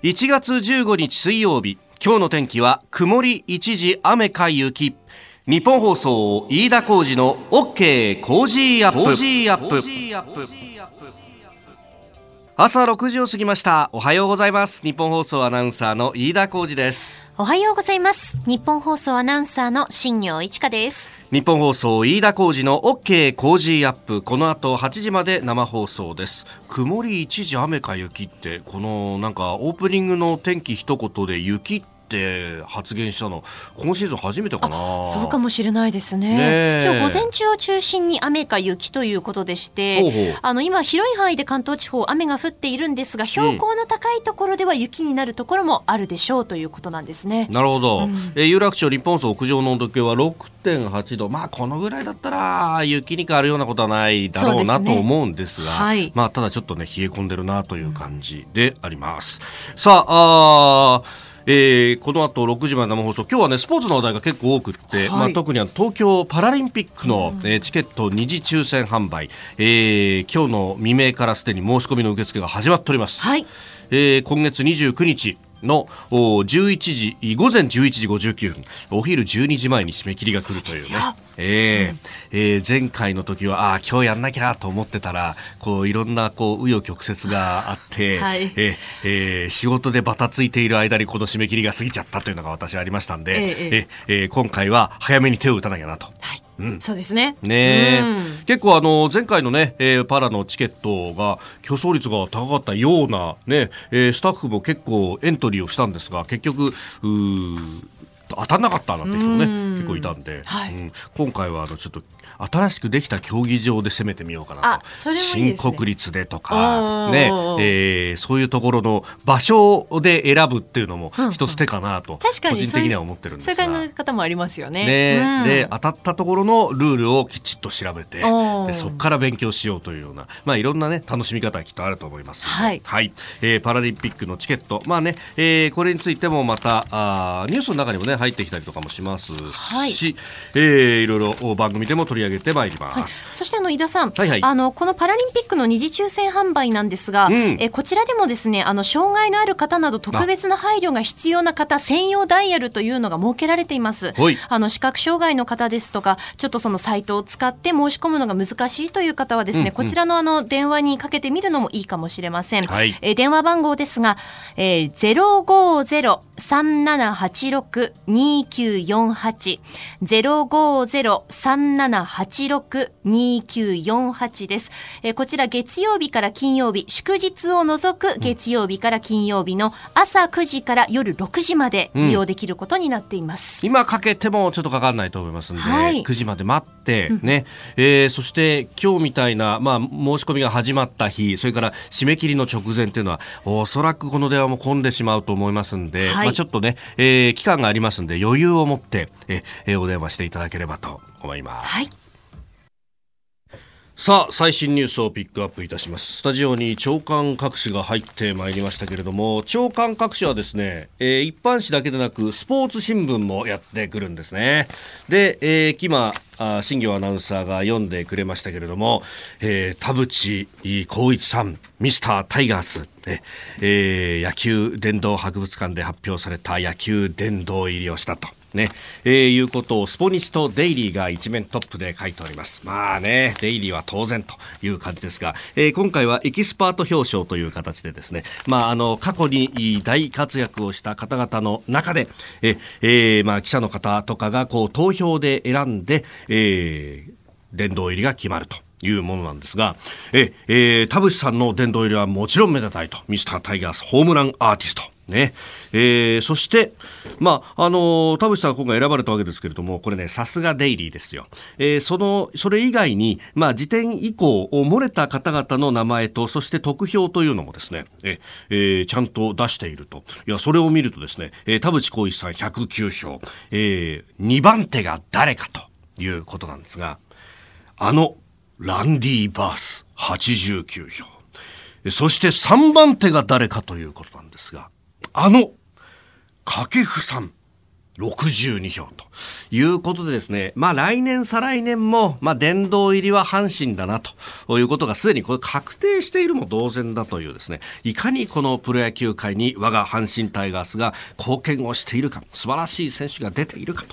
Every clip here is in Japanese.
1月15日水曜日今日の天気は曇り一時雨か雪。日本放送飯田浩二の OK コージーアップ朝6時を過ぎました。おはようございます。ニッポン放送アナウンサーの飯田浩司です。おはようございます。ニッポン放送アナウンサーの新行市佳です。日本放送飯田浩二の OK コージーアップ。この後8時まで生放送です。曇り一時雨か雪ってこのなんかオープニングの天気一言で雪ってって発言したの。今シーズン初めてかな。そうかもしれないですね。今日午前中を中心に雨か雪ということでしてあの今広い範囲で関東地方雨が降っているんですが標高の高いところでは雪になるところもあるでしょうということなんですね、なるほど、うん、え有楽町日本層屋上の温度計は6.8度。まあこのぐらいだったら雪に変わるようなことはないだろうなと思うんですが、はい、まあただちょっとね冷え込んでるなという感じであります、うん、さああえー、この後6時まで生放送。今日はねスポーツの話題が結構多くって、はい、まあ、特には東京パラリンピックの、うん、えー、チケット二次抽選販売、えー、今日の未明からすでに申し込みの受付が始まっております、はい、えー、今月29日の11時午前11時59分。お昼12時前に締め切りが来るというね。えー、うん、えー、前回の時はああ今日やんなきゃと思ってたらこういろんなこう紆余曲折があって、はい、ええー、仕事でバタついている間にこの締め切りが過ぎちゃったというのが私ありましたんで、えー、えー、今回は早めに手を打たなきゃなと。はいうん、そうですね。ね、うん、結構あの前回のね、えー、パラのチケットが競争率が高かったようなね、えー、スタッフも結構エントリーをしたんですが結局当たんなかったなんて人もね結構いたんで、はい、うん、今回はあのちょっと新しくできた競技場で攻めてみようかなと、ね、新国立でとかね、えー、そういうところの場所で選ぶっていうのも一つ手かなと、個人的には思ってるんですが。そういう考え方もありますよね。ね、うん、で当たったところのルールをきちっと調べてでそこから勉強しようというような、まあ、いろんなね楽しみ方がきっとあると思います。はい、はい、えー、パラリンピックのチケット。まあね、えー、これについてもまたあニュースの中にもね入ってきたりとかもしますし、はい、えー、いろいろ番組でも取り上げてまいります、はい、そしてあの井田さん、はいはい、あのこのパラリンピックの二次抽選販売なんですが、うん、えこちらでもですねあの障害のある方など特別な配慮が必要な方専用ダイヤルというのが設けられています。あの視覚障害の方ですとかちょっとそのサイトを使って申し込むのが難しいという方はですね、うんうん、こちらのあの電話にかけてみるのもいいかもしれません、はい、え電話番号ですが、えー、050 3786-2948 050-3786-2948です、えー、こちら月曜日から金曜日、祝日を除く月曜日から金曜日の朝9時から夜6時まで利用できることになっています。うん、今かけてもちょっとかかんないと思いますので、はい、9時まで待ってね、うん、えー、そして今日みたいな、まあ、申し込みが始まった日、それから締め切りの直前っていうのは、おそらくこの電話も混んでしまうと思いますんで、はい、まあ、ちょっとね、えー、期間がありますんで余裕を持ってええお電話していただければと思います。はいさあ、最新ニュースをピックアップいたします。スタジオに長官各紙が入ってまいりましたけれども、長官各紙はですね、えー、一般紙だけでなく、スポーツ新聞もやってくるんですね。で、えー、今、あ新業アナウンサーが読んでくれましたけれども、えー、田淵光一さん、ミスタータイガース、ねえー、野球殿堂博物館で発表された野球殿堂入りをしたと。ね、えー、いうことをスポニチとデイリーが一面トップで書いております。まあね、デイリーは当然という感じですが、えー、今回はエキスパート表彰という形でですね、まああの、過去に大活躍をした方々の中で、ええー、まあ記者の方とかがこう投票で選んで、えー、殿堂入りが決まると。いうものなんですが、え、えー、田淵さんの殿堂入りはもちろんめでたいなと、ミスタータイガースホームランアーティスト。ね。えー、そして、まあ、あの田淵さん今回選ばれたわけですけれども、これね、さすがデイリーですよ。えー、その、それ以外に、まあ、時点以降を、漏れた方々の名前と、そして得票というのもですね、ええー、ちゃんと出していると。いや、それを見るとですね、えー、田淵光一さん109票、えー、2番手が誰かということなんですが、あの、ランディ・バース89票。そして3番手が誰かということなんですが、あの、掛布さん、62票と。いうことでですね、まあ来年再来年も、まあ殿堂入りは阪神だなということがすでにこれ確定しているも同然だというですね、いかにこのプロ野球界に我が阪神タイガースが貢献をしているか、素晴らしい選手が出ているか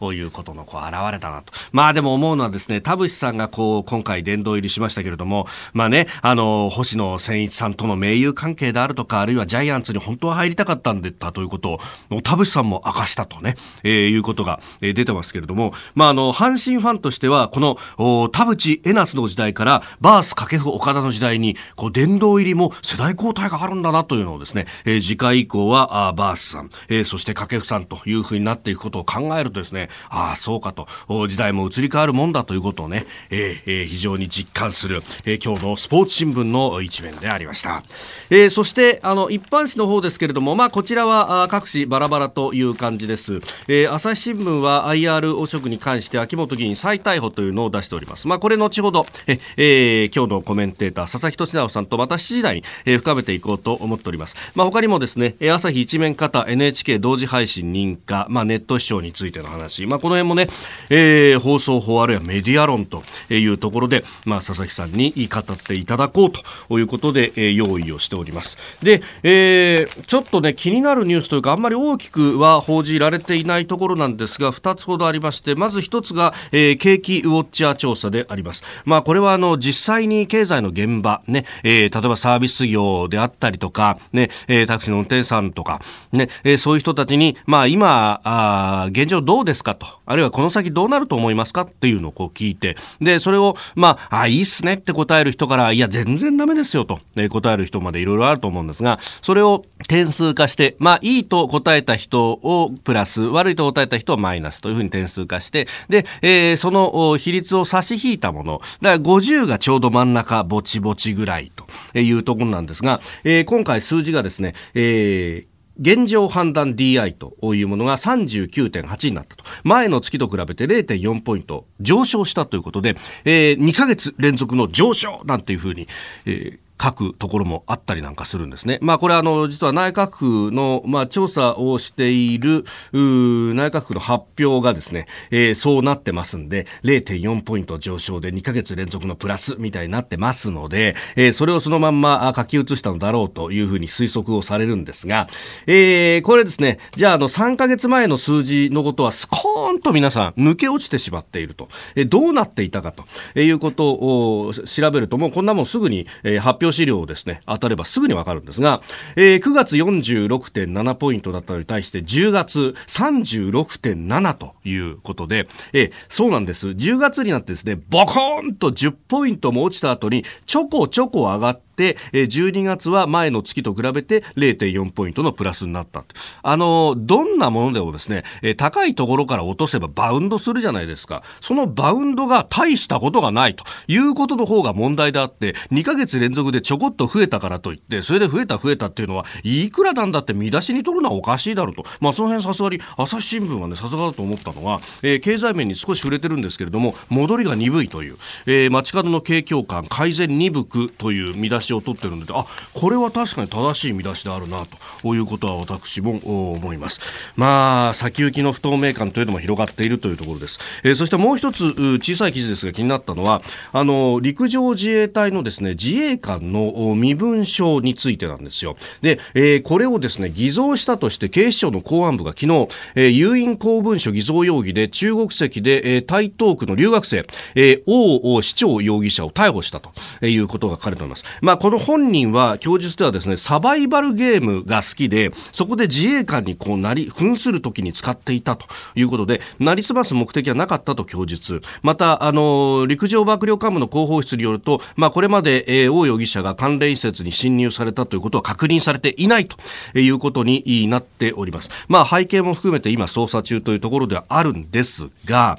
ということのこう現れたなと。まあでも思うのはですね、田淵さんがこう今回殿堂入りしましたけれども、まあね、あの、星野千一さんとの盟友関係であるとか、あるいはジャイアンツに本当は入りたかったんだということを、田淵さんも明かしたとね、えー、いうことが、え、出てますけれども、まあ、あの、阪神ファンとしては、この、田淵エナスの時代から、バース掛布岡田の時代に、こう、殿堂入りも世代交代があるんだなというのをですね、え、次回以降は、あバースさん、え、そして掛布さんというふうになっていくことを考えるとですね、ああ、そうかと、時代も移り変わるもんだということをね、えー、え、非常に実感する、えー、今日のスポーツ新聞の一面でありました。えー、そして、あの、一般紙の方ですけれども、まあ、こちらは、各紙バラバラという感じです。えー、朝日新聞は IR 汚職に関して秋元議員再逮捕というのを出しております。まあ、これ後ほど、え、えー、今日のコメンテーター、佐々木俊直さんとまた7時台に、えー、深めていこうと思っております。まあ、他にもですね、朝日一面型 NHK 同時配信認可、まあ、ネット視聴についての話、まあ、この辺もね、えー、放送法あるいはメディア論というところで、まあ、佐々木さんに語っていただこうということで、えー、用意をしております。で、えー、ちょっとね、気になるニュースというか、あんまり大きくは報じられていないところなんですが、2つほどありまして、まず1つが、えー、景気ウォッチャー調査であります。まあ、これはあの、実際に経済の現場、ね、えー、例えばサービス業であったりとか、ね、えー、タクシーの運転手さんとか、ね、えー、そういう人たちに、まあ、今、あ現状どうですかと、あるいはこの先どうなると思いますかっていうのをこう聞いて、で、それを、まあ、あ、いいっすねって答える人から、いや、全然ダメですよと、えー、答える人までいろいろあると思うんですが、それを点数化して、まあ、いいと答えた人をプラス、悪いと答えた人はマイイナスというふうに点数化して、で、えー、その比率を差し引いたもの、だから50がちょうど真ん中、ぼちぼちぐらいというところなんですが、えー、今回数字がですね、えー現状判断 DI というものが39.8になったと。前の月と比べて0.4ポイント上昇したということで、えー、2ヶ月連続の上昇なんていうふうに、えー書くところもあったりなんかするんですね。まあこれあの実は内閣府のまあ調査をしている内閣府の発表がですね、えー、そうなってますんで0.4ポイント上昇で2ヶ月連続のプラスみたいになってますので、えー、それをそのまんま書き写したのだろうというふうに推測をされるんですが、えー、これですね、じゃああの3ヶ月前の数字のことはスコーンと皆さん抜け落ちてしまっていると、えー、どうなっていたかということを調べるともうこんなもんすぐに、えー、発表資料をですね、当たればすぐにわかるんですが、えー、9月46.7ポイントだったのに対して10月36.7ということで、えー、そうなんです。10月になってですね、ボコーンと10ポイントも落ちた後にちょこちょこ上がって、で、12月は前の月と比べて0.4ポイントのプラスになった。あの、どんなものでもですね、高いところから落とせばバウンドするじゃないですか。そのバウンドが大したことがないということの方が問題であって、2ヶ月連続でちょこっと増えたからといって、それで増えた増えたっていうのは、いくらなんだって見出しに取るのはおかしいだろうと。まあ、その辺さすがに、朝日新聞はね、さすがだと思ったのは、えー、経済面に少し触れてるんですけれども、戻りが鈍いという、えー、街角の景況感改善鈍くという見出しを取ってるので、あ、これは確かに正しい見出しであるな、ということは私も思います。まあ、先行きの不透明感というのも広がっているというところです。えー、そしてもう一つ、小さい記事ですが気になったのは、あの、陸上自衛隊のですね、自衛官の身分証についてなんですよ。で、えー、これをですね、偽造したとして警視庁の公安部が昨日、えー、有印公文書偽造容疑で中国籍で、えー、台東区の留学生、えー、王市長容疑者を逮捕したということが書かれております。ま、まこの本人は供述ではですね、サバイバルゲームが好きで、そこで自衛官にこうなり、扮するときに使っていたということで、なりすます目的はなかったと供述。また、あの、陸上幕僚幹部の広報室によると、まあ、これまで、えー、王容疑者が関連施設に侵入されたということは確認されていないということになっております。まあ、背景も含めて今捜査中というところではあるんですが、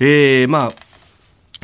えー、まあ、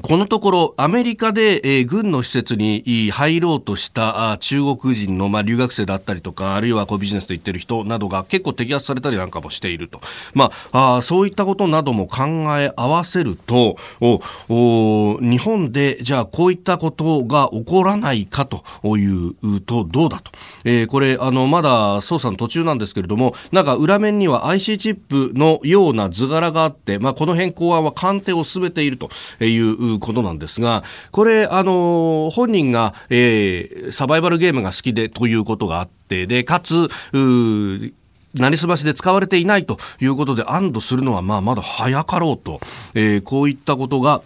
このところ、アメリカで、えー、軍の施設に入ろうとしたあ中国人の、まあ、留学生だったりとか、あるいはこうビジネスと言ってる人などが結構摘発されたりなんかもしていると。まあ、あそういったことなども考え合わせると、おお日本で、じゃあこういったことが起こらないかというと、どうだと。えー、これ、あの、まだ捜査の途中なんですけれども、なんか裏面には IC チップのような図柄があって、まあ、この変更案は鑑定を進めているといううことなんですが、これ、あの、本人が、えー、サバイバルゲームが好きでということがあって、で、かつ、なりすましで使われていないということで安堵するのはまあまだ早かろうと、えー、こういったことが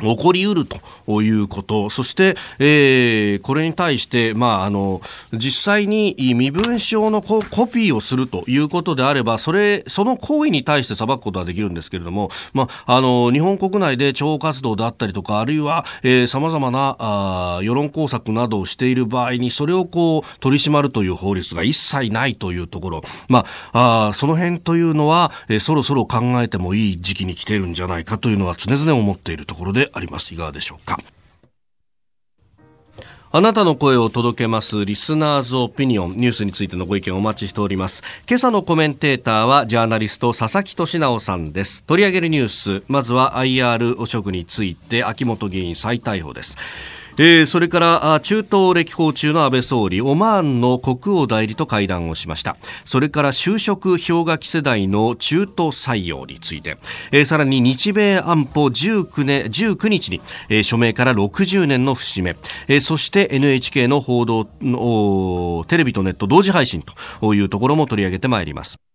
起こりうるということ、そして、えー、これに対して、まあ、あの、実際に身分証のコピーをするということであれば、それ、その行為に対して裁くことはできるんですけれども、まあ、あの、日本国内で諜報活動であったりとか、あるいは、えー、様々な、あ世論工作などをしている場合に、それをこう、取り締まるという法律が一切ないというところ、まあ、あその辺というのは、えー、そろそろ考えてもいい時期に来ているんじゃないかというのは常々思っているところであります。いかがでしょうか。あなたの声を届けますリスナーズオピニオン。ニュースについてのご意見をお待ちしております。今朝のコメンテーターはジャーナリスト佐々木俊直さんです。取り上げるニュースまずは IR 汚職について秋元議員再逮捕です。えー、それから中東歴訪中の安倍総理オマーンの国王代理と会談をしました。それから就職氷河期世代の中途採用について、えー、さらに日米安保 19, 年19日に、えー、署名から60年の節目、えー、そして NHK の報道のテレビとネット同時配信というところも取り上げてまいります。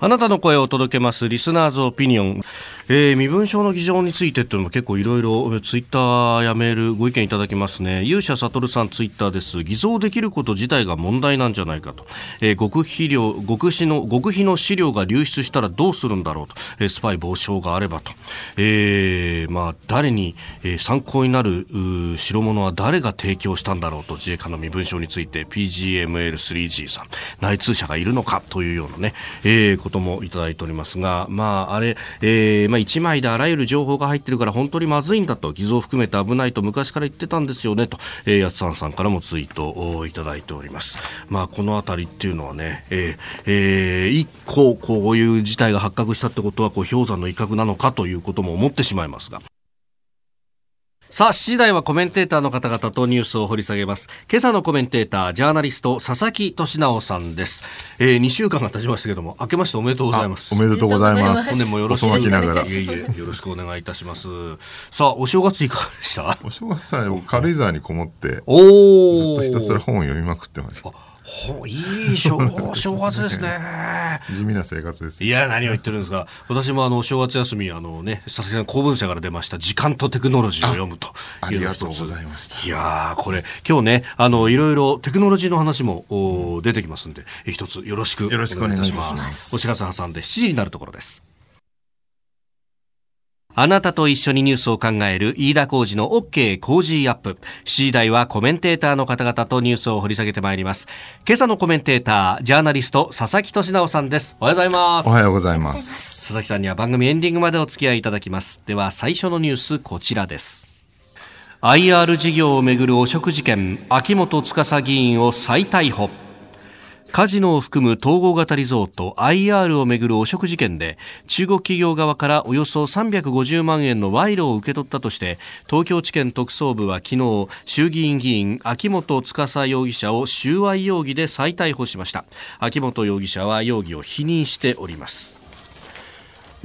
あなたの声を届けますリスナーズオピニオン、えー、身分証の議場についてというのも結構いろいろツイッターやメールご意見いただきますね。勇者悟さんツイッターです。偽造できること自体が問題なんじゃないかと、えー、極秘料極秘の極秘の資料が流出したらどうするんだろうと、えー、スパイ防止法があればと、えー、まあ誰に、えー、参考になる代物は誰が提供したんだろうと。自衛官の身分証について。PGML3G さん。内通者がいるのかというようなね、えー、こともいただいておりますが、まあ、あれ、えー、まあ、1枚であらゆる情報が入ってるから本当にまずいんだと、偽造を含めて危ないと昔から言ってたんですよねと、えー、安さんさんからもツイートをいただいております。まあ、このあたりっていうのはね、えー、えー、一個こういう事態が発覚したってことは、こう、氷山の威嚇なのかということも思ってしまいますが。さあ、7時台はコメンテーターの方々とニュースを掘り下げます。今朝のコメンテーター、ジャーナリスト、佐々木俊直さんです。えー、2週間が経ちましたけども、明けましておめでとうございます。おめでとうございます。本年もよろしくお願いします。いえいえ、よろしくお願いいたします。さあ、お正月いかがでした？お正月は軽井沢にこもって、おずっとひたすら本を読みまくってました。ほいい正 正月ですね。地味な生活です。いや、何を言ってるんですか。私もあの、正月休み、あのね、さすがに公文社から出ました、時間とテクノロジーを読むとありがとうございました。いやこれ、今日ね、あの、いろいろテクノロジーの話もお出てきますんで、一つよろしくよろしくお願いします。お知らせ挟んで7時になるところです。あなたと一緒にニュースを考える飯田浩二の OK 工事アップ。7時台はコメンテーターの方々とニュースを掘り下げてまいります。今朝のコメンテーター、ジャーナリスト、佐々木俊直さんです。おはようございます。おはようございます。佐々木さんには番組エンディングまでお付き合いいただきます。では最初のニュース、こちらです。IR 事業をめぐる汚職事件、秋元司議員を再逮捕。カジノを含む統合型リゾート IR をめぐる汚職事件で中国企業側からおよそ350万円の賄賂を受け取ったとして東京地検特捜部は昨日衆議院議員秋元司容疑者を収賄容疑で再逮捕しました。秋元容疑者は容疑を否認しております。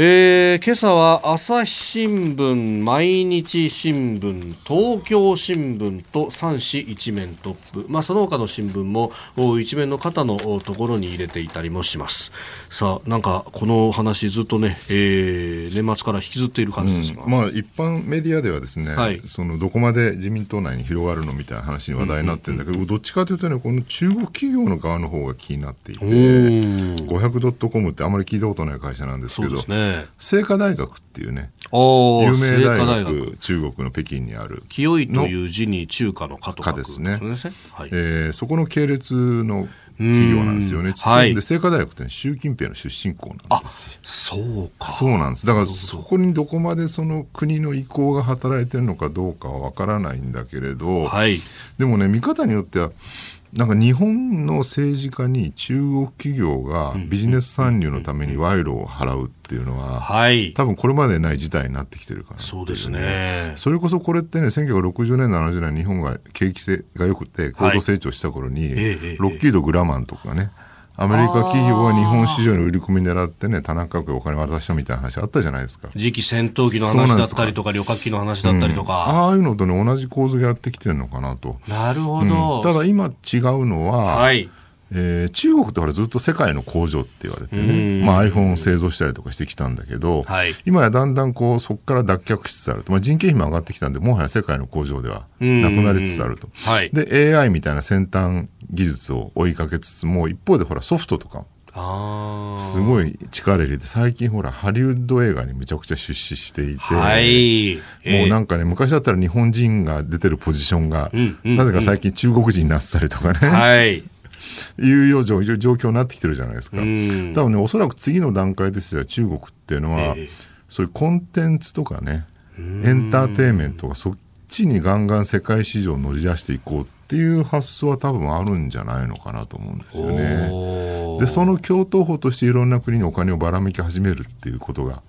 えー、今朝は朝日新聞、毎日新聞、東京新聞と3紙一面トップ、まあ、その他の新聞も一面の肩のところに入れていたりもします。さあなんかこの話ずっとね、えー、年末から引きずっている感じですが、うん、まあ、一般メディアではですね、はい、そのどこまで自民党内に広がるのみたいな話に話題になってるんだけど、うんうんうん、どっちかというとねこの中国企業の側の方が気になっていて 500.com ってあまり聞いたことない会社なんですけど、ね清華大学っていうね有名大学中国の北京にある清いという字に中華の華と書ですね、はい、えー、そこの系列の企業なんですよね。はい、で清華大学って習近平の出身校なんですよ。そうか。そうなんです。だからそこにどこまでその国の意向が働いてるのかどうかはわからないんだけれど、はい、でもね見方によってはなんか日本の政治家に中国企業がビジネス参入のために賄賂を払うっていうのは、はい、多分これまでない事態になってきてるから、ね、そうですね。それこそこれってね、1960年、70年日本が景気性が良くて高度成長した頃に、はい、ロッキード・グラマンとかね、アメリカ企業は日本市場に売り込み狙ってね、田中角お金渡したみたいな話あったじゃないですか。次期戦闘機の話だったりとか、旅客機の話だったりとか、うん、ああいうのとね、同じ構図でやってきてるのかなと。なるほど。うん、ただ今違うのは、はい、えー、中国ってほらずっと世界の工場って言われてね、まあ、iPhone を製造したりとかしてきたんだけど、はい、今やだんだんこうそこから脱却しつつあると、まあ、人件費も上がってきたんでもはや世界の工場ではなくなりつつあると、はい、で AI みたいな先端技術を追いかけつつも一方でほらソフトとかすごい力入れて最近ほらハリウッド映画にめちゃくちゃ出資していて、はい、もうなんかね昔だったら日本人が出てるポジションが、うんうん、なぜか最近中国人になってたりとかね、はいいうよう状況になってきてるじゃないですか。多分ね、おそらく次の段階ですよ、中国っていうのは、えー、そういうコンテンツとかね、エンターテインメントがそっちにガンガン世界市場を乗り出していこうっていう発想は多分あるんじゃないのかなと思うんですよね。で、その共闘法としていろんな国にお金をばらまき始めるっていうことが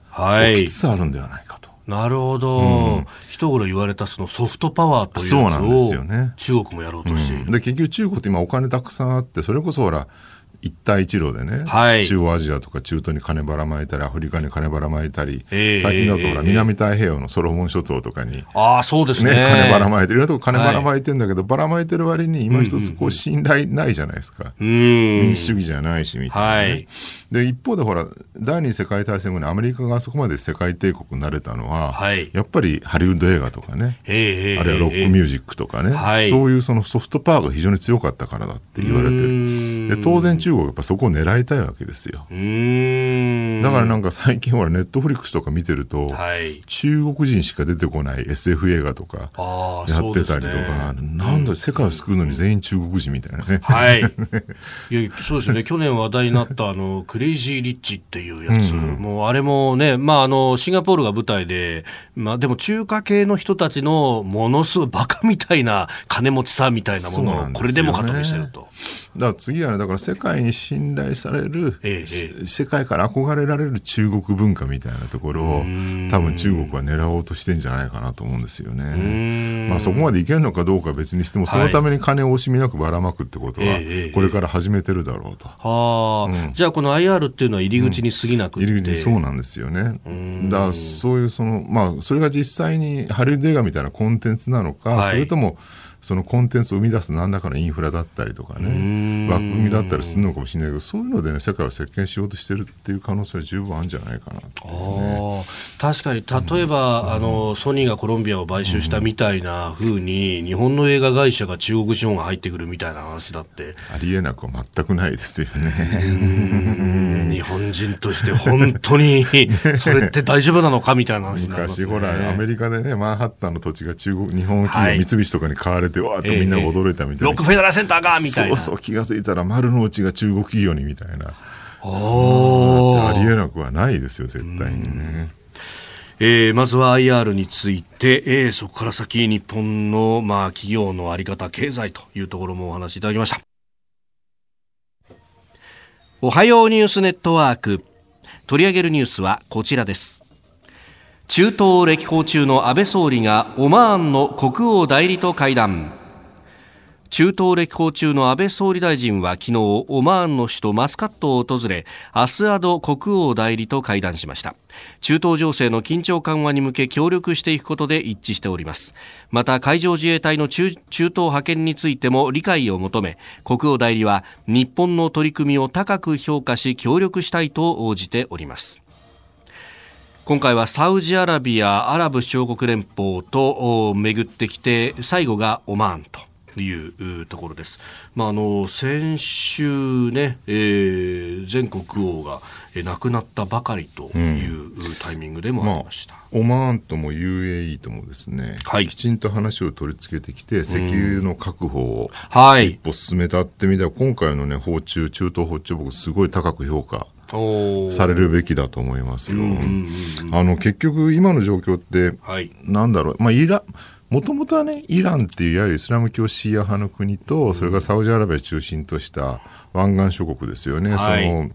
起きつつあるんではないかと。なるほど、うん、一頃言われたそのソフトパワーというそうなんですよね。中国もやろうとしている、うん、で結局中国って今お金たくさんあってそれこそほら一帯一路でね、はい、中央アジアとか中東に金ばらまいたりアフリカに金ばらまいたり、えー、最近だとほら、南太平洋のソロモン諸島とかに、あそうですね。金ばらまいてる。いろんなとこ金ばらまいてるんだけど、はい、ばらまいてる割に今一つこう信頼ないじゃないですか、うん、民主主義じゃないしみたいな、ね、はい、で一方でほら第二次世界大戦後にアメリカがあそこまで世界帝国になれたのは、はい、やっぱりハリウッド映画とかね、あるいはロックミュージックとかね、そういうそのソフトパワーが非常に強かったからだって言われてるで当然中国はやっぱそこを狙いたいわけですよ。だからなんか最近ほらネットフリックスとか見てると、はい、中国人しか出てこない SF 映画とかやってたりとか、ね、なんだ世界を救うのに全員中国人みたいなね。はい。いやそうですよね。去年話題になったあのクレイジーリッチっていうやつ、うん、もうあれもね、まああのシンガポールが舞台で、まあでも中華系の人たちのものすごいバカみたいな金持ちさみたいなものをこれでもかと見せると。だから次はねだから世界に信頼される、ええ、世界から憧れられる中国文化みたいなところを多分中国は狙おうとしてんじゃないかなと思うんですよね。まあそこまでいけるのかどうかは別にしてもそのために金を惜しみなくばらまくってことはこれから始めてるだろうと。はあ、うん、じゃあこの IR っていうのは入り口に過ぎなくて、うん、入り口そうなんですよね。だからそういうそのまあそれが実際にハリウッド映画みたいなコンテンツなのか、はい、それともそのコンテンツを生み出す何らかのインフラだったりとかね枠組みだったりするのかもしれないけどそういうのでね世界を席巻しようとしてるっていう可能性は十分あるんじゃないかなと、ね、確かに例えば、うん、あのソニーがコロンビアを買収したみたいなふうに、ん、日本の映画会社が中国資本が入ってくるみたいな話だって。ありえなくは全くないですよね。日本人として本当にそれって大丈夫なのかみたいな話になります、ね、昔ほらアメリカでねマンハッタンの土地が中国日本企業、三菱とかに買われてわーっとみんな驚いたみたいな、ロックフェダラセンターがみたいな。そうそう気が付いたら丸の内が中国企業にみたいな。ありえなくはないですよ絶対にね。えー、まずは IR について、えー、そこから先日本の、まあ、企業の在り方経済というところもお話しいただきました。おはようニュースネットワーク。取り上げるニュースはこちらです中東歴訪中の安倍総理がオマーンの国王代理と会談。中東歴訪中の安倍総理大臣は昨日オマーンの首都マスカットを訪れアスアド国王代理と会談しました。中東情勢の緊張緩和に向け協力していくことで一致しております。また海上自衛隊の中中東派遣についても理解を求め国王代理は日本の取り組みを高く評価し協力したいと応じております。今回はサウジアラビア、アラブ首長国連邦と巡ってきて最後がオマーンというところです。まあ、あの先週ね、えー、全国王が亡くなったばかりというタイミングでもありました。うん。まあ、オマーンとも UAE ともですね、はい、きちんと話を取り付けてきて、石油の確保を一歩進めたってみたら、今回のね、訪中、中東訪中、僕すごい高く評価されるべきだと思いますよ。あの、結局今の状況って、はい、なんだろう、まあ、イラ、もともとはね、イランっていういわゆるイスラム教シーア派の国と、それからサウジアラビア中心とした湾岸諸国ですよね。はい、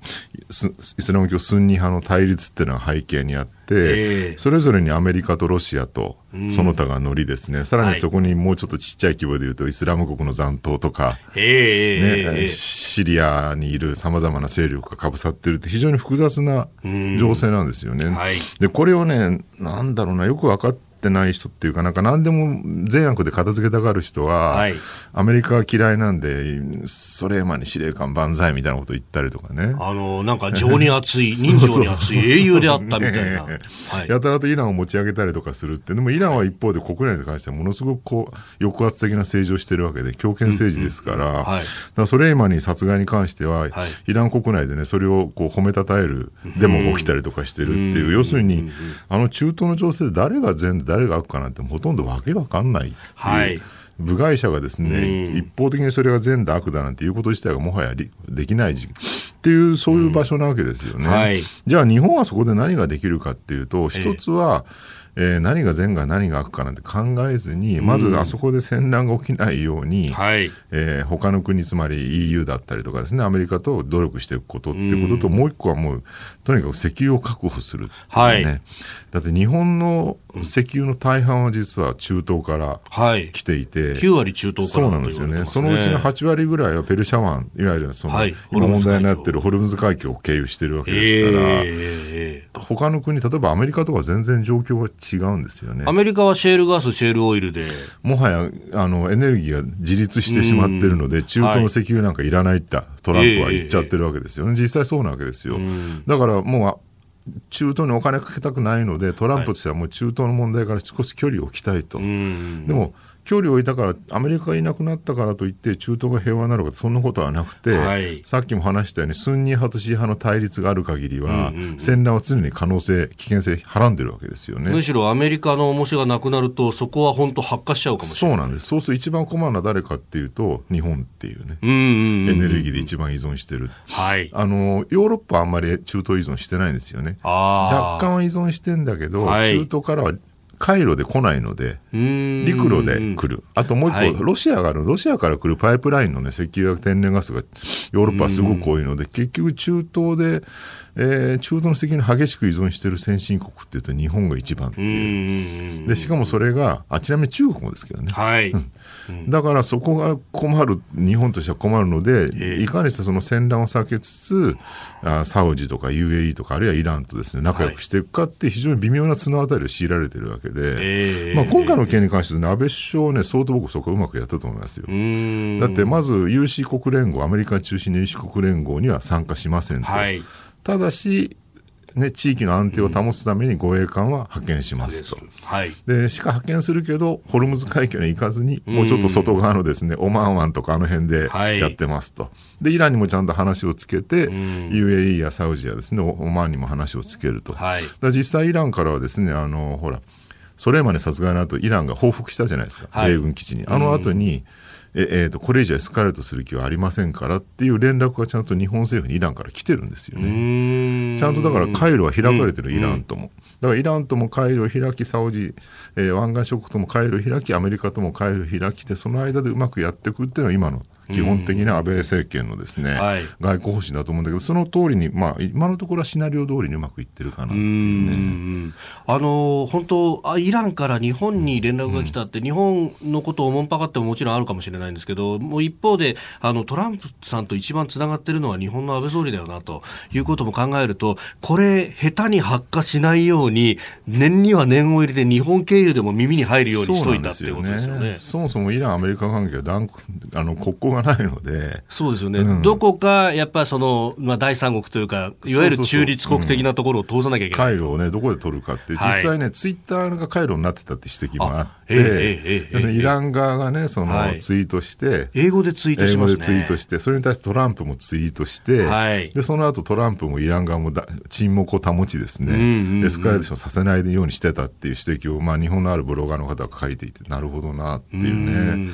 そのイスラム教スンニ派の対立っていうのが背景にあって、えー、それぞれにアメリカとロシアとその他が乗りですね、うん、さらにそこにもうちょっとちっちゃい規模で言うと、イスラム国の残党とか、えー、ね、シリアにいるさまざまな勢力がかぶさってるって非常に複雑な情勢なんですよね。はい、で、これをね、なんだろうな、よく分かってってない人っていうか、なんか何でも善悪で片付けたがる人は、はい、アメリカは嫌いなんで、ソレーマンに司令官万歳みたいなこと言ったりとかね。あの、なんか情に熱い、人情に熱い英雄であったみたいな。はい、やたらとイランを持ち上げたりとかするって、でもイランは一方で国内に関してはものすごくこう、抑圧的な政治をしてるわけで、強権政治ですから、はい、からソレーマンに殺害に関しては、はい、イラン国内でね、それをこう褒めたたえるデモが起きたりとかしてるっていう、要するに、あの中東の情勢で誰が善で誰が悪かなんてほとんどわけわかんないはい、部外者がですね、一方的にそれが善だ悪だなんていうこと自体がもはやできない時期っていうそういう場所なわけですよね、はい、じゃあ日本はそこで何ができるかっていうと一つは、えー、何が善が何が悪かなんて考えずに、まずあそこで戦乱が起きないように、はい、えー、他の国、つまり EU だったりとかですね、アメリカと努力していくことっていうことと、もう一個はもう、とにかく石油を確保する、ね、はい、だって日本の石油の大半は実は中東から来ていて、はい、9割中東から、そうなんですよね。そのうちの8割ぐらいはペルシャ湾、いわゆるその、はい、今問題になっているホルムズ海峡を経由してるわけですから、えー、他の国、例えばアメリカとか全然状況が違うんですよね。アメリカはシェールガス、シェールオイルで。もはや、あの、エネルギーが自立してしまってるので、中東の石油なんかいらないってトランプは言っちゃってるわけですよね。実際そうなわけですよ。だからもう、中東にお金かけたくないので、トランプとしてはもう中東の問題から少し距離を置きたいと。でも、距離を置いたから、アメリカがいなくなったからといって、中東が平和になるか、そんなことはなくて、はい、さっきも話したように、スンニ派とシー派の対立がある限りは、うんうんうん、戦乱は常に可能性、危険性、はらんでるわけですよね。むしろアメリカの重しがなくなると、そこは本当、発火しちゃうかもしれない。そうなんです。そうすると、一番困るのは誰かっていうと、日本っていうね、うんうんうん、エネルギーで一番依存してる。はい、あのヨーロッパはあんまり中東依存してないんですよね。若干は依存してんだけど、はい、中東からは海路で来ないので、陸路で来る。あともう一個、はい、ロシアがある、ロシアから来るパイプラインのね、石油や天然ガスがヨーロッパはすごく多いので、結局中東で、えー、中東の石油に激しく依存している先進国っていうと日本が一番っていう。で、しかもそれが、あ、ちなみに中国もですけどね。はい。だからそこが困る、日本としては困るので、いかにしてその戦乱を避けつつ、あサウジとか UAE とか、あるいはイランとですね、仲良くしていくかって非常に微妙な綱渡りを強いられてるわけで、まあ今回の件に関して、ね、安倍首相ね、相当僕そこうまくやったと思いますよ。だってまず有志国連合、アメリカ中心の有志国連合には参加しませんと。はい。ただし、ね、地域の安定を保つために護衛艦は派遣しますと。はい、でしか派遣するけど、ホルムズ海峡に行かずに、もうちょっと外側のですね、オマーン湾とかあの辺でやってますと。はい、で、イランにもちゃんと話をつけて、UAE やサウジやですね、オマーンにも話をつけると。はい、実際イランからはですね、あの、ほら、ソレイマニ殺害の後、イランが報復したじゃないですか、米軍基地に。あの後に、ええー、とこれ以上エスカレートする気はありませんからっていう連絡がちゃんと日本政府にイランから来てるんですよね。ちゃんとだから回路は開かれてる、イランとも。だからイランとも回路を開き、サウジ、えー、湾岸諸国とも回路を開き、アメリカとも回路を開きで、その間でうまくやっていくっていうのは今の基本的な安倍政権のですね、はい、外交方針だと思うんだけど、その通りに、まあ、今のところはシナリオ通りにうまくいってるかなっていうね。あの本当あ、イランから日本に連絡が来たって、うん、日本のことをおもんぱかってももちろんあるかもしれないんですけど、もう一方で、あのトランプさんと一番つながってるのは日本の安倍総理だよなということも考えると、これ、下手に発火しないように、念には念を入れて、日本経由でも耳に入るようにしといたっていうことですよね。そもそもイラン、アメリカ関係は断あの国交がないので。そうですよね。うん、どこか、やっぱりその、まあ、第三国というか、いわゆる中立国的なところを通さなきゃいけない。回路をね、どこで取るかって、実際ね、はい、ツイッターが回路になってたって指摘もあって、えー、えー、イラン側がね、その、ツイートして、英語でツイートします、ね、英語でツイートして、それに対してトランプもツイートして、はい、で、その後トランプもイラン側もだ沈黙を保ちですね、うんうんうん、エスカレーションさせないようにしてたっていう指摘を、まあ、日本のあるブロガーの方が書いていて、なるほどなっていうね。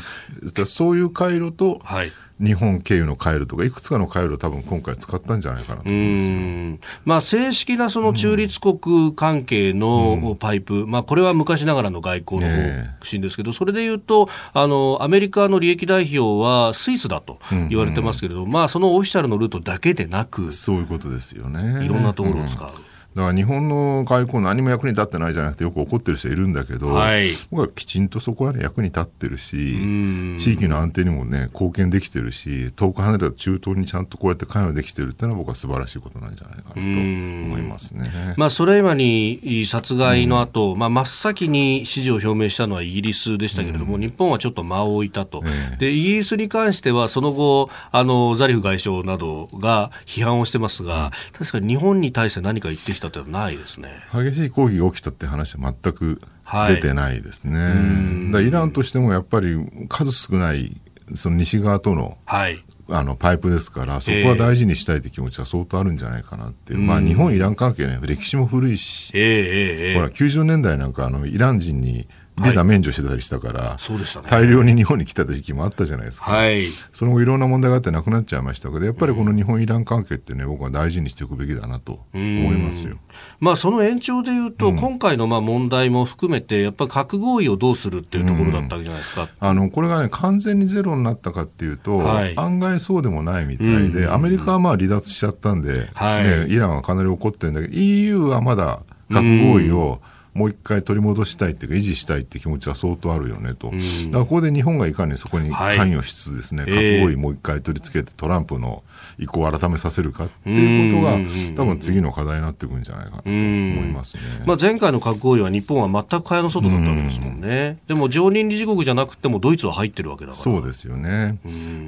うそういう回路と、はい日本経由の回路とか、いくつかの回路を多分今回使ったんじゃないかなと思うんですよ。まあ、正式なその中立国関係のパイプ、うん、まあ、これは昔ながらの外交の方針ですけど、ね、それでいうとあの、アメリカの利益代表はスイスだと言われてますけれど、うんうん、まあ、そのオフィシャルのルートだけでなく、そういうことですよね。いろんなところを使う。うんだから日本の外交何も役に立ってないじゃなくてよく怒ってる人いるんだけど、はい、僕はきちんとそこは、ね、役に立ってるし地域の安定にもね貢献できてるし遠く離れた中東にちゃんとこうやって関与できてるっていうのは僕は素晴らしいことなんじゃないかなと思いますね。まあ、ソレイマニ殺害の後、まあ真っ先に支持を表明したのはイギリスでしたけれども、日本はちょっと間を置いたと、でイギリスに関してはその後あのザリフ外相などが批判をしてますが、確かに日本に対して何か言ってきたというのはないですね。激しい抗議が起きたって話は全く出てないですね、はい、イランとしてもやっぱり数少ないその西側との,、はい、あのパイプですからそこは大事にしたいという気持ちは相当あるんじゃないかなっていう、えー、まあ日本イラン関係ね歴史も古いし、えー、ほら90年代なんかあのイラン人にビザ免除してたりしたから、そうでしたね、大量に日本に来た時期もあったじゃないですか、はい、その後いろんな問題があってなくなっちゃいましたけどやっぱりこの日本イラン関係ってね僕は大事にしていくべきだなと思いますよ、まあ、その延長でいうと、うん、今回のまあ問題も含めてやっぱり核合意をどうするっていうところだったわけじゃないですか、うん、あのこれがね完全にゼロになったかっていうと、はい、案外そうでもないみたいで、アメリカはまあ離脱しちゃったんで、はい。ね、イランはかなり怒ってるんだけど EU はまだ核合意を、うんもう一回取り戻したいっていうか維持したいって気持ちは相当あるよねと、だからここで日本がいかにそこに関与しつつですね、はい、核合意もう一回取り付けてトランプの意向を改めさせるかっていうことが多分次の課題になってくるんじゃないかなと思いますね、まあ、前回の核合意は日本は全く蚊帳の外だったわけですもんね。でも常任理事国じゃなくてもドイツは入ってるわけだから。そうですよね。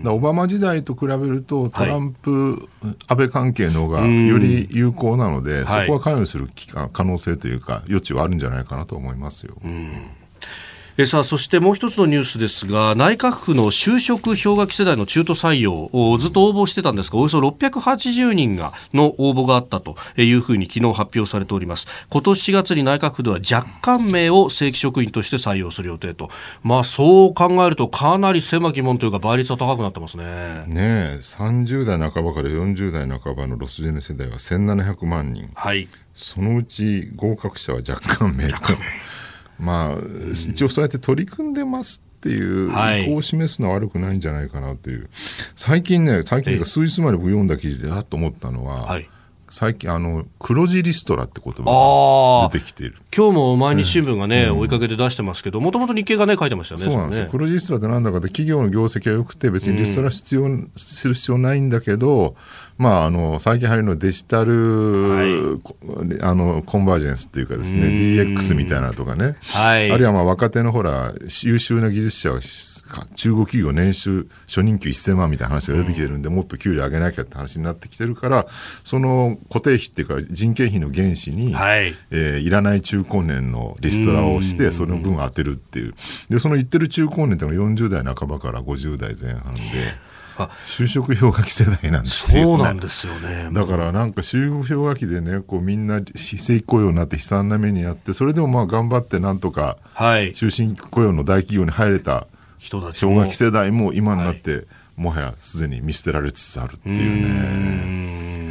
オバマ時代と比べるとトランプ、はい、安倍関係の方がより有効なので、そこは関与する可能性というか余地はあるんじゃないかなと思いますよ。えさあそしてもう一つのニュースですが内閣府の就職氷河期世代の中途採用をずっと応募してたんですがおよそ680人がの応募があったというふうに昨日発表されております。今年4月に内閣府では若干名を正規職員として採用する予定と。まあそう考えるとかなり狭き門というか倍率は高くなってますね。ねえ30代半ばから40代半ばのロスジェネ世代は1700万人。はい。そのうち合格者は若干名とまあ、一応そうやって取り組んでますっていう意向を示すのは悪くないんじゃないかなという、最近ね、最近数日前に読んだ記事であっと思ったのは、はい。最近あの黒字リストラって言葉が出てきている。今日も毎日新聞がね、うん、追いかけて出してますけどもともと日経がね書いてましたねそうなんですよ、ね、黒字リストラってなんだかで企業の業績は良くて別にリストラ必要、うん、する必要ないんだけどまあ、あの最近入るのデジタル、はい、あのコンバージェンスっていうかですね DX みたいなとかね、はい、あるいはまあ若手のほら優秀な技術者は中国企業年収初任給1000万みたいな話が出てきてるんで、もっと給料上げなきゃって話になってきてるからその固定費っていうか人件費の原資に、はい。えー、いらない中高年のリストラをしてその分当てるっていう。でその言ってる中高年っていうのは40代半ばから50代前半で。就職氷河期世代なんですよ、ね、そうなんですよね。だからなんか就職氷河期でね、こうみんな非正規雇用になって悲惨な目にあって、それでもまあ頑張ってなんとか、終身雇用の大企業に入れた人たち氷河期世代も今になって、はい、もはやすでに見捨てられつつあるっていうね。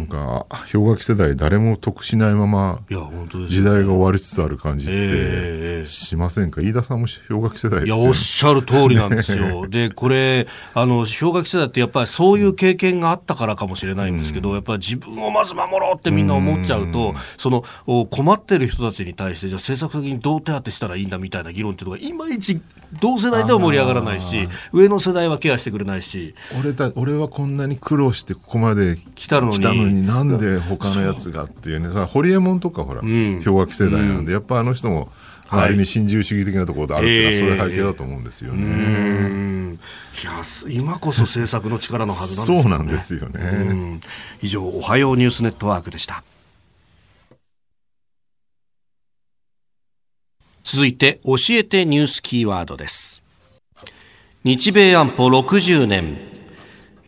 なんか氷河期世代誰も得しないまま時代が終わりつつある感じってしませんか、飯田さんも氷河期世代、ね、いやおっしゃる通りなんですよ。でこれあの氷河期世代ってやっぱりそういう経験があったからかもしれないんですけど、うん、やっぱり自分をまず守ろうってみんな思っちゃうと、うん、その困ってる人たちに対してじゃあ政策的にどう手当てしたらいいんだみたいな議論っていうのがいまいち同世代では盛り上がらないし上の世代はケアしてくれないし。俺だ俺はこんなに苦労してここまで来たのにになんで他のやつがっていうねさホリエモンとかほら、うん、氷河期世代なんで、やっぱあの人も割に新自由主義的なところであるっていうのは、そういう背景だと思うんですよね。いや今こそ政策の力のはずなんですね。そうなんですよね。以上、おはようニュースネットワークでした。続いて、教えてニュースキーワードです。日米安保60年。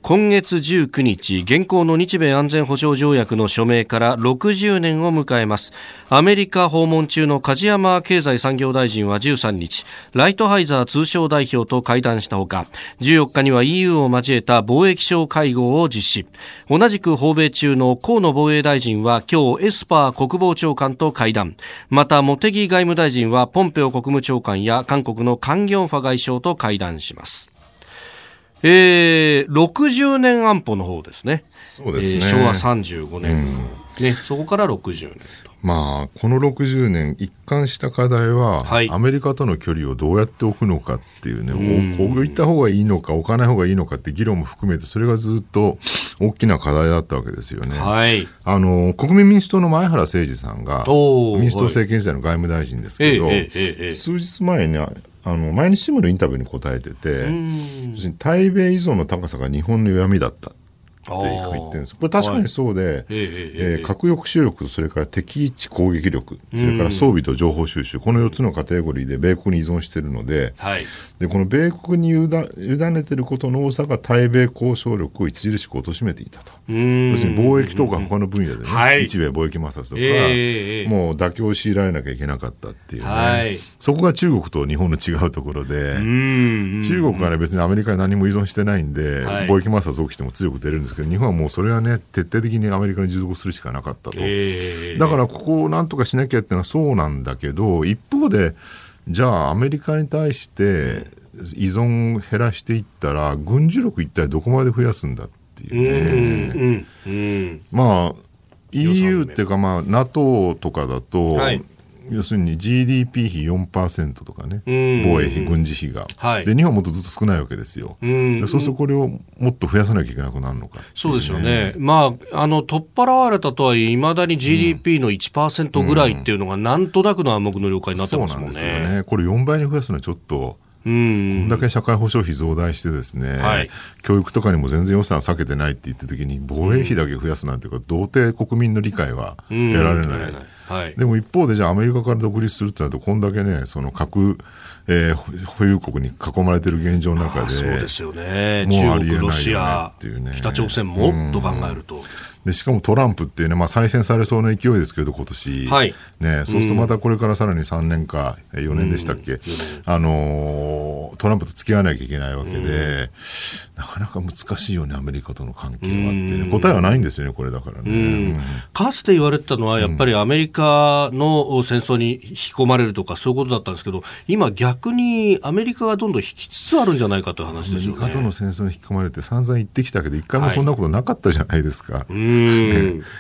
今月19日現行の日米安全保障条約の署名から60年を迎えます。アメリカ訪問中の梶山経済産業大臣は13日ライトハイザー通商代表と会談したほか14日には EU を交えた貿易相会合を実施。同じく訪米中の河野防衛大臣は今日エスパー国防長官と会談。また茂木外務大臣はポンペオ国務長官や韓国のカン・ギョンファ外相と会談します。えー、60年安保の方ですね。そうですね。えー、昭和35年、うん、ね、そこから60年と。まあ、この60年、一貫した課題は、はい、アメリカとの距離をどうやって置くのかっていうね、うん、置いた方がいいのか、置かない方がいいのかって議論も含めて、それがずっと大きな課題だったわけですよね。はい、あの国民民主党の前原誠司さんが、民主党政権時代の外務大臣ですけど、はい、数日前にあの毎日新聞のインタビューに答えてて、対米依存の高さが日本の弱みだった。って言ってるんですこれ確かにそうで、はい、えー、核抑止力とそれから敵地攻撃力それから装備と情報収集この4つのカテゴリーで米国に依存しているのではい、でこの米国に委ねていることの多さが対米交渉力を著しく貶めていたと。要するに貿易とか他の分野でね、はい、日米貿易摩擦とか、えー、もう妥協を強いられなきゃいけなかったっていうね、はい、そこが中国と日本の違うところで中国はね別にアメリカに何も依存してないんで、貿易摩擦起きても強く出るんですですけど日本はもうそれはね徹底的にアメリカに従属するしかなかったと、えー、だからここをなんとかしなきゃっていうのはそうなんだけど一方でじゃあアメリカに対して依存を減らしていったら軍事力一体どこまで増やすんだっていうね、うんうんうん、まあ EU っていうか、まあ、NATO とかだと、はい、要するに GDP 比4%とかね、防衛費、軍事費が、はい、で日本はもっとずっと少ないわけですよ、うそうするとこれをもっと増やさなきゃいけなくなるのか、ね、そうですよね、まあ、あの取っ払われたとはいえ、いまだに GDP の1%ぐらいっていうのが、なんとなくの暗黙の了解になってますもんね。そうなんですよね。これ4倍に増やすのはちょっとうん、こんだけ社会保障費増大してですね、はい、教育とかにも全然予算避けてないって言った時に防衛費だけ増やすなんていうか、到底国民の理解は得られない。うんはい、でも一方でじゃあアメリカから独立するってなるとこんだけねその核、えー、保有国に囲まれてる現状の中でそうですよね。もうありえないよねっていうね。北朝鮮もと考えると。でしかもトランプっていうね、まあ、再選されそうな勢いですけど、今年、はい、ね、そうするとまたこれからさらに3年か、4年でしたっけ、あのー、トランプと付き合わなきゃいけないわけで、なかなか難しいよね、アメリカとの関係はってね、答えはないんですよね、これだからね。かつて言われてたのは、やっぱりアメリカの戦争に引き込まれるとか、そういうことだったんですけど、今、逆にアメリカがどんどん引きつつあるんじゃないかという話ですよね。アメリカとの戦争に引き込まれて、散々言ってきたけど、一回もそんなことなかったじゃないですか。はい。ね、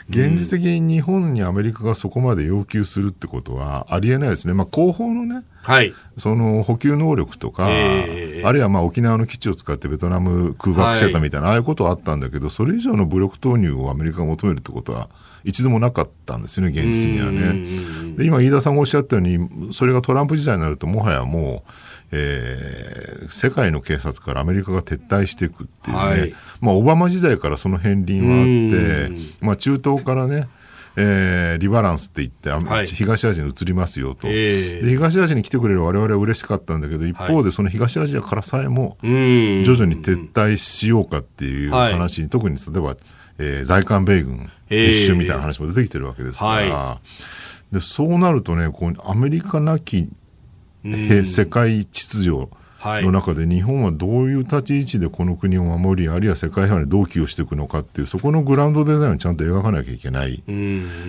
現実的に日本にアメリカがそこまで要求するってことはありえないですね、まあ、後方のね、はい、その補給能力とか、えー、あるいはまあ沖縄の基地を使ってベトナム空爆してたみたいな、はい、ああいうことはあったんだけど、それ以上の武力投入をアメリカが求めるってことは、一度もなかったんですよね、現実にはね。で今、飯田さんがおっしゃったように、それがトランプ時代になると、もはやもう、えー、世界の警察からアメリカが撤退していくっていうね、はい、まあ、オバマ時代からその片鱗はあって、まあ、中東からね、えー、リバランスって言って、はい、東アジアに移りますよと、えー、で東アジアに来てくれる我々は嬉しかったんだけど一方でその東アジアからさえも徐々に撤退しようかっていう話に、特に例えば、えー、在韓米軍撤収みたいな話も出てきてるわけですから、えーはい、でそうなるとねこうアメリカなき世界秩序の中で日本はどういう立ち位置でこの国を守りあるいは世界平和にどう寄与していくのかっていうそこのグラウンドデザインをちゃんと描かなきゃいけない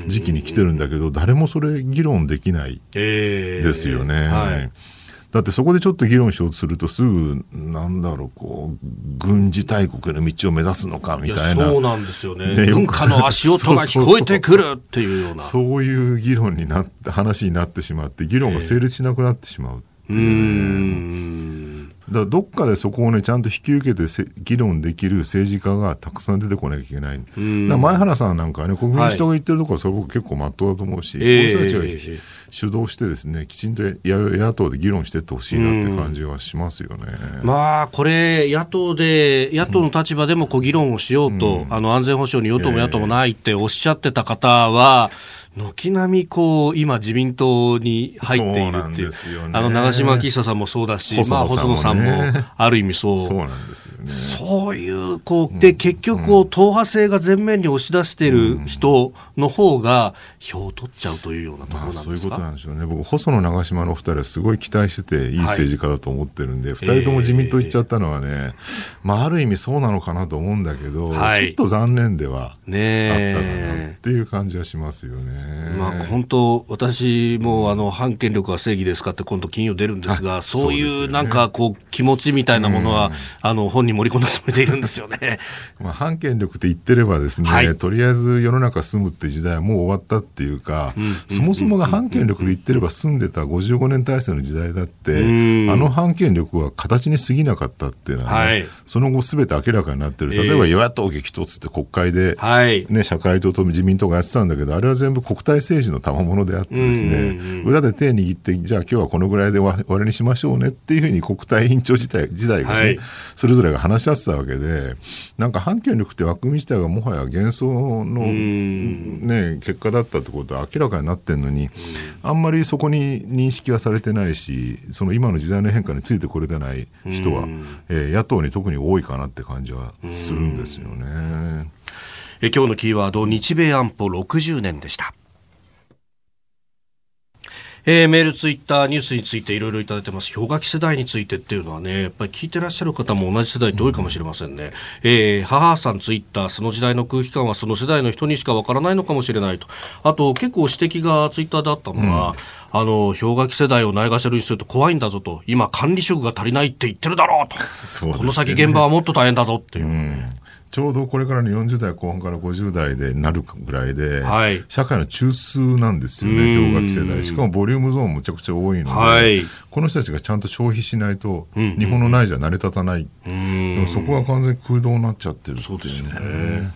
時期に来てるんだけど誰もそれ議論できないですよね。えーはいだってそこでちょっと議論しようとするとすぐなんだろうこう軍事大国の道を目指すのかみたいな。そうなんですよね。ね文化の足音が聞こえてくるっていうような。そういう議論になって話になってしまって議論が成立しなくなってしまうっていう、ね、だからどっかでそこをね、ちゃんと引き受けて議論できる政治家がたくさん出てこなきゃいけない。だ前原さんなんかね、国民主党が言ってるところはそれ僕結構まっとうだと思うし、はい、こういう人たちが、えー、主導してですね、きちんと野党で議論していってほしいなって感じはしますよね。まあ、これ、野党で、野党の立場でもこう議論をしようと、うん、あの安全保障に与党も野党もないっておっしゃってた方は、えー軒並みこう今、自民党に入っているっていう、うね、あの長島昭久さんもそうだし、細野細野さんも ある意味そう、そうなんですよね。そういうこう、で結局こう、党派性が前面に押し出している人の方が票を取っちゃうというようなところなんですか、まあ、そういうことなんでしょうね、僕、細野長島のお二人はすごい期待してて、いい政治家だと思ってるんで、二、はい、人とも自民党行っちゃったのはね、えー、まあ、ある意味そうなのかなと思うんだけど、はい、ちょっと残念ではあったかなっていう感じはしますよね。まあ、本当、私もあの反権力は正義ですかって今度金曜出るんですが、そういうなんかこう気持ちみたいなものは、あの本に盛り込んだつもりでいるんですよね。まあ反権力って言ってればですね、はい、とりあえず世の中住むって時代はもう終わったっていうか、そもそもが反権力で言ってれば住んでた55年体制の時代だって、あの反権力は形に過ぎなかったっていうのは、ね、はい、その後すべて明らかになってる。例えば与野党激突って国会で、ね、社会党と自民党がやってたんだけど、あれは全部国体政治の賜物であってですね、裏で手握って、じゃあ今日はこのぐらいで終わりにしましょうねっていうふうに国対委員長自体時代がね、はい、それぞれが話し合ってたわけで、なんか反権力って枠組み自体がもはや幻想の、ね、結果だったってことは明らかになってるのに、あんまりそこに認識はされてないし、その今の時代の変化についてこれてない人は、えー、野党に特に多いかなって感じはするんですよね。え今日のキーワード、日米安保60年でした。えー、メール、ツイッター、ニュースについていろいろいただいてます。氷河期世代についてっていうのはね、やっぱり聞いてらっしゃる方も同じ世代って多いかもしれませんね。えー、母さんツイッター、その時代の空気感はその世代の人にしかわからないのかもしれないと。あと、結構指摘がツイッターであったのは、うん、あの、氷河期世代をないがしろにすると怖いんだぞと、今管理職が足りないって言ってるだろうと。うね、この先現場はもっと大変だぞっていう。うんちょうどこれからの40代後半から50代でなるぐらいで、はい、社会の中枢なんですよね、氷河期世代。しかもボリュームゾーンむちゃくちゃ多いので、はい、この人たちがちゃんと消費しないと、日本の内需は成り立たない。でもそこが完全に空洞になっちゃってるそうですよね。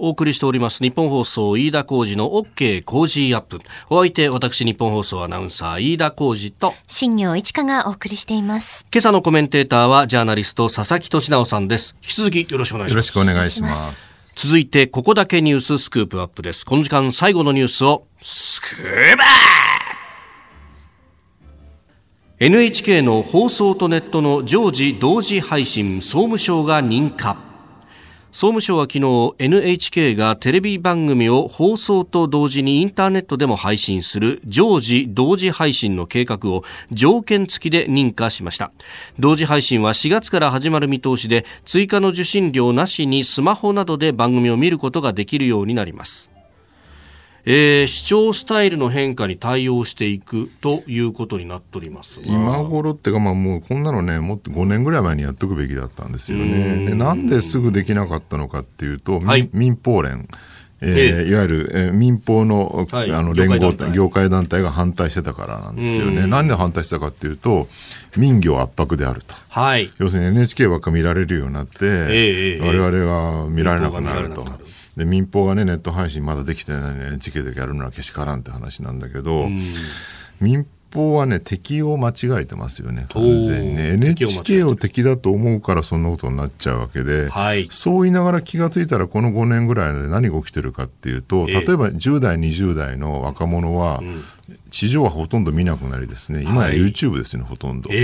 お送りしております日本放送飯田浩二の OK 工事アップ。お相手、私日本放送アナウンサー飯田浩二と新業一華がお送りしています。今朝のコメンテーターはジャーナリスト佐々木俊直さんです。引き続きよろしくお願いします。よろしくお願いします。続いて、ここだけニューススクープアップです。この時間最後のニュースをスクーバー NHK の放送とネットの常時同時配信総務省が認可。総務省は昨日 NHK がテレビ番組を放送と同時にインターネットでも配信する常時同時配信の計画を条件付きで認可しました。同時配信は4月から始まる見通しで追加の受信料なしにスマホなどで番組を見ることができるようになります。えー、視聴スタイルの変化に対応していくということになっております。今頃ってか、まあ、もうこんなのねもっと5年ぐらい前にやっておくべきだったんですよね。でなんですぐできなかったのかっていうと、はい、民放連。えー、えー、いわゆる、えー、民放の,、はい、あの連合業界団体が反対してたからなんですよね。なんで反対したかっていうと民業圧迫であると、はい、要するに NHK ばっか見られるようになって、えー、我々は見られなくなると。で民放がねネット配信まだできてないのに NHK でやるのはけしからんって話なんだけど、民放はね敵を間違えてますよね完全にね。NHK を敵だと思うからそんなことになっちゃうわけで、はい、そう言いながら気が付いたらこの5年ぐらいで何が起きてるかっていうと例えば10代20代の若者は、地上はほとんど見なくなりですね、今や YouTube ですね、はい、ほとんど。ええ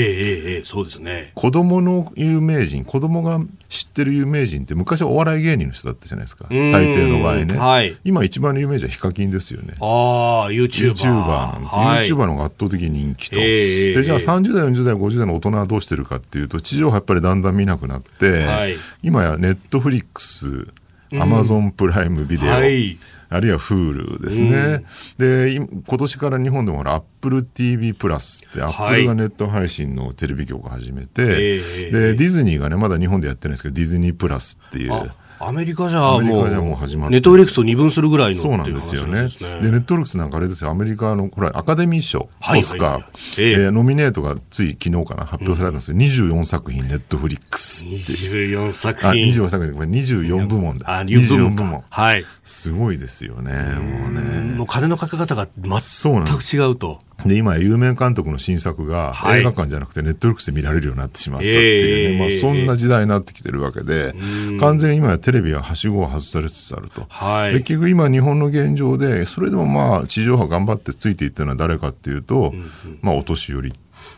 ええそうですね。子供の有名人、子供が知ってる有名人って昔はお笑い芸人の人だったじゃないですか。大抵の場合ね。はい、今一番の有名人はヒカキンですよね。ああ、YouTuber。YouTuber なんです。はい、YouTuber の方が圧倒的に人気と。えで、じゃあ30代、40代、50代の大人はどうしてるかっていうと、地上波やっぱりだんだん見なくなって、はい、今やネットフリックス、アマゾンプライムビデオ、はい。あるいは Hulu ですね。で、今年から日本でもほら、Apple TV プラスって、Apple がネット配信のテレビ局を始めて、で、ディズニーがね、まだ日本でやってるんですけど、ディズニープラスっていう。アメリカじゃもう、ネットフリックスと二分するぐらいのそうなんですよね。で、ネットフリックスなんかあれですよ、アメリカの、これ、アカデミー賞、オスカー、えー、ノミネートがつい昨日かな、発表されたんですよ。うん、24作品、ネットフリックス。24作品。あ、24作品、これ24部門だ。あ、24部門。はい。すごいですよね、もうね。もう金のかけ方が全く違うと。で、今、有名監督の新作が映画館じゃなくてネットフリックスで見られるようになってしまったっていうね、まあそんな時代になってきてるわけで、完全に今やテレビははしごを外されつつあると。はい、結局今日本の現状で、それでもまあ地上波頑張ってついていったのは誰かっていうと、まあお年寄りっ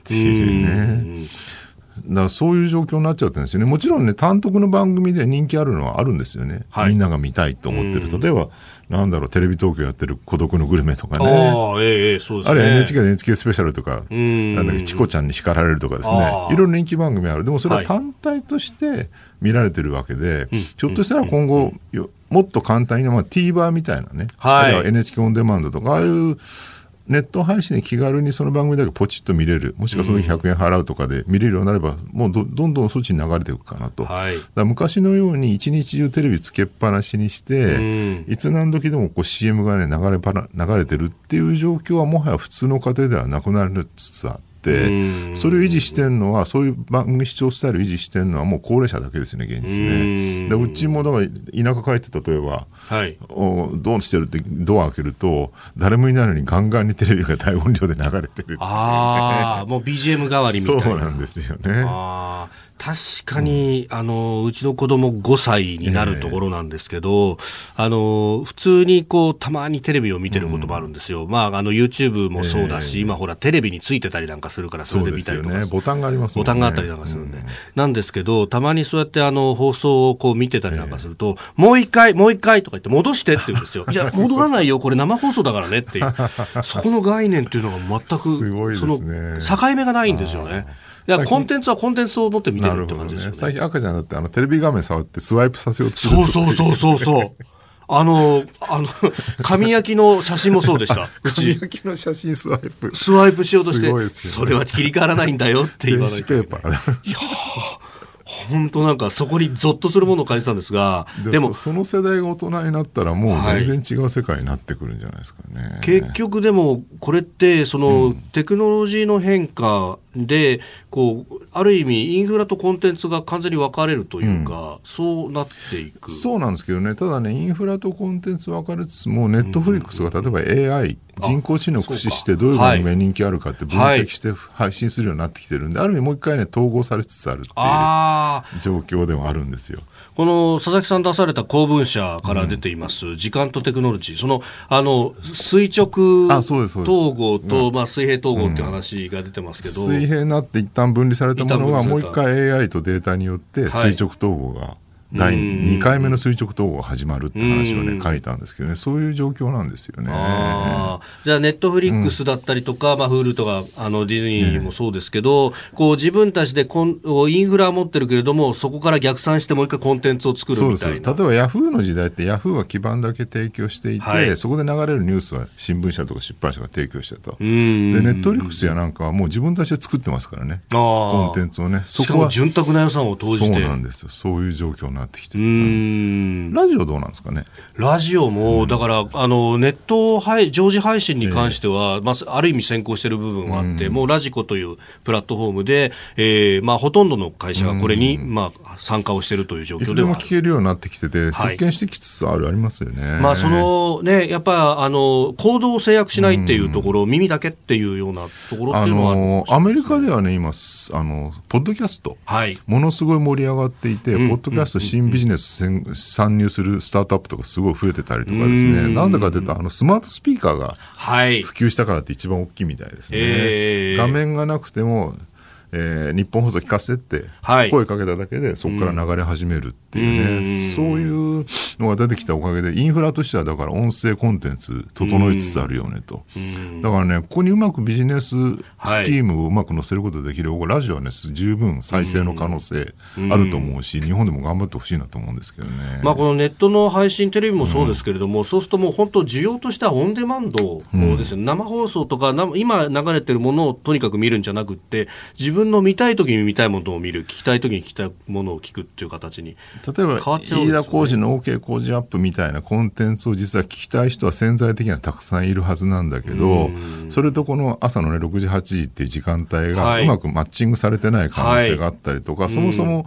ていうね。だからそういう状況になっちゃってるんですよね。もちろんね、単独の番組で人気あるのはあるんですよね。はい、みんなが見たいと思ってる。例えば、なんだろう、テレビ東京やってる孤独のグルメとかね。ああ、ええそうですね。あれ NHK で NHK スペシャルとか、なんだっけ、チコちゃんに叱られるとかですね。いろいろ人気番組ある。でもそれは単体として見られてるわけで、はい、ひょっとしたら今後、もっと簡単に、まあ TVer みたいなね。はい。あるいは NHK オンデマンドとか、ああいう、ネット配信で気軽にその番組だけポチッと見れる、もしくはその時100円払うとかで見れるようになれば、もうどんどんそっちに流れていくかなと。はい、昔のように一日中テレビつけっぱなしにして、いつ何時でもこう CM がね流れ流れてるっていう状況はもはや普通の家庭ではなくなりつつあって。ってそれを維持してるのはそういう番組視聴スタイルを維持してるのはもう高齢者だけですね現実ね。でうちもだから田舎帰って例えば、はい、おどうしてるってドア開けると誰もいないのにガンガンにテレビが大音量で流れてるってああもう BGM 代わりみたいな。そうなんですよね。ああ確かに、うん、あの、うちの子供5歳になるところなんですけど、えー、あの、普通にこう、たまにテレビを見てることもあるんですよ。うん、まあ、あの、YouTube もそうだし、えー、今ほら、テレビについてたりなんかするから、それで見たりとか。ね、ボタンがありますね。ボタンがあったりなんかするんで。うん、なんですけど、たまにそうやってあの、放送をこう見てたりなんかすると、えー、もう一回、もう一回とか言って戻してって言うんですよ。いや、戻らないよ、これ生放送だからねっていう。そこの概念っていうのが全く、すごいですね。その、境目がないんですよね。いや、コンテンツはコンテンツを持って見てるって感じですよね。ね最近赤ちゃんだってあのテレビ画面触ってスワイプさせようとするそうそうそうそう あの、あの、紙焼きの写真もそうでした。うち。紙焼きの写真スワイプ。スワイプしようとして、ね、それは切り替わらないんだよって言わないと。電子ペーパー。いや本当なんかそこにゾッとするものを感じたんですが、でもその世代が大人になったらもう全然違う世界になってくるんじゃないですかね。はい、結局でもこれってそのテクノロジーの変化でこうある意味インフラとコンテンツが完全に分かれるというか、うん、そうなっていく。そうなんですけどね。ただねインフラとコンテンツ分かれつつもネットフリックスが例えば AI、人工知能を駆使してどういう番組が人気あるかって分析して配信するようになってきてるんで、ある意味もう一回ね統合されつつあるっていう状況でもあるんですよ。この佐々木さん出された公文社から出ています、うん、時間とテクノロジー、そのあの垂直統合と、まあ、水平統合っていう話が出てますけど、水平になって一旦分離されたものがもう一回 AI とデータによって垂直統合が第2回目の垂直統合が始まるって話をね書いたんですけどね。そういう状況なんですよね。じゃあネットフリックスだったりとか、うん、まあ、フールとかあのディズニーもそうですけど、ね、こう自分たちでコンインフラを持ってるけれどもそこから逆算してもう一回コンテンツを作るみたいな。例えばヤフーの時代ってヤフーは基盤だけ提供していて、はい、そこで流れるニュースは新聞社とか出版社が提供してたでネットフリックスやなんかはもう自分たちで作ってますからね。コンテンツをね。そこは潤沢な予算を投じて。そうなんですよ。そういう状況になってきてるラジオどうなんですかね？ラジオも、だからあのネット配常時配信に関しては、えー、まあ、ある意味先行している部分はあって、もうラジコというプラットフォームで、えーまあ、ほとんどの会社がこれに、まあ、参加をしているという状況でいつでも聞けるようになってきてて、復権してきつつある、ありますよね。まあ、そのね、やっぱあの行動を制約しないっていうところ、耳だけっていうようなところっていうのはあのアメリカではね、今、あのポッドキャスト、はい、ものすごい盛り上がっていて、ポッドキャスト新ビジネス参入するスタートアップとかすごい増えてたりとかですね、なんだかというと、あのスマートスピーカーが普及したからって一番大きいみたいですね。えー、画面がなくてもえー、日本放送聞かせてって、声かけただけでそこから流れ始めるっていうね、うん、そういうのが出てきたおかげでインフラとしてはだから音声コンテンツ整いつつあるよねと、うん、だからねここにうまくビジネススキームをうまく載せることができる、はい、ラジオはね十分再生の可能性あると思うし、日本でも頑張ってほしいなと思うんですけどね、まあ、このネットの配信テレビもそうですけれども、そうするともう本当需要としてはオンデマンドですね、生放送とか今流れてるものをとにかく見るん。じゃなくて自分の見たい時に見たいものを見る聞きたい時に聞きたいものを聞くっていう形に例えば飯田浩司の OK 工事アップみたいなコンテンツを実は聞きたい人は潜在的にはたくさんいるはずなんだけどそれとこの朝のね6時8時っていう時間帯がうまくマッチングされてない可能性があったりとか、はい、そもそも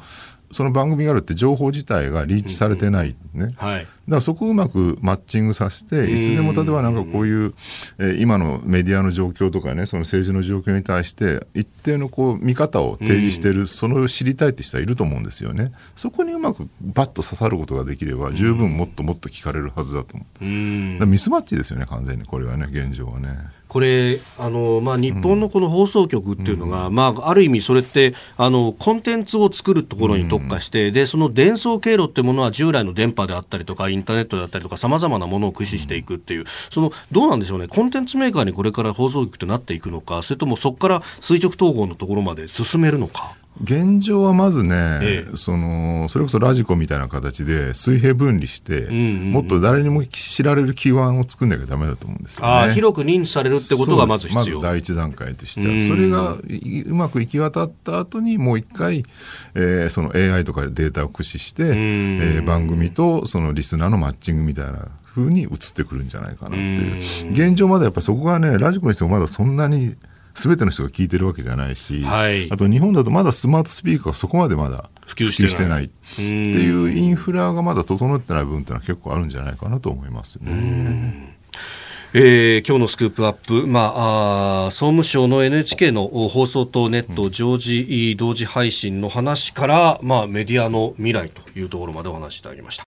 その番組があるって情報自体がリーチされてないね、はい、だからそこをうまくマッチングさせて、いつでも例えばなんかこういう、えー、今のメディアの状況とかね、その政治の状況に対して、一定のこう見方を提示している、その知りたいって人はいると思うんですよね。そこにうまくバッと刺さることができれば、十分もっともっと聞かれるはずだと思う。ミスマッチですよね、完全に。これはね、現状はね。これあの、まあ、日本のこの放送局っていうのが、うん、まあ、ある意味それってあのコンテンツを作るところに特化して、うん、でその伝送経路っていうものは従来の電波であったりとかインターネットであったりとかさまざまなものを駆使していくっていう、そのどうなんでしょうね？コンテンツメーカーにこれから放送局ってなっていくのかそれともそこから垂直統合のところまで進めるのか？現状はまずね、ええ、そのそれこそラジコみたいな形で水平分離して、うんうんうん、もっと誰にも知られる基盤を作んなきゃだめだと思うんですよ、ね、あ広く認知されるってことがまずまず第一段階として。は、それがうまく行き渡った後にもう一回、えー、その AI とかデータを駆使して、えー、番組とそのリスナーのマッチングみたいなふうに移ってくるんじゃないかなっていう。現状までやっぱそこがねラジコにしてもまだそんなにすべての人が聞いてるわけじゃないし、はい、あと日本だとまだスマートスピーカーがそこまでまだ普及してない。っていうインフラがまだ整ってない部分っていうのは結構あるんじゃないかなと思いますよね。えー、今日のスクープアップ、まあ、あ総務省の NHK の放送とネット常時同時配信の話から、まあ、メディアの未来というところまでお話しいただきました。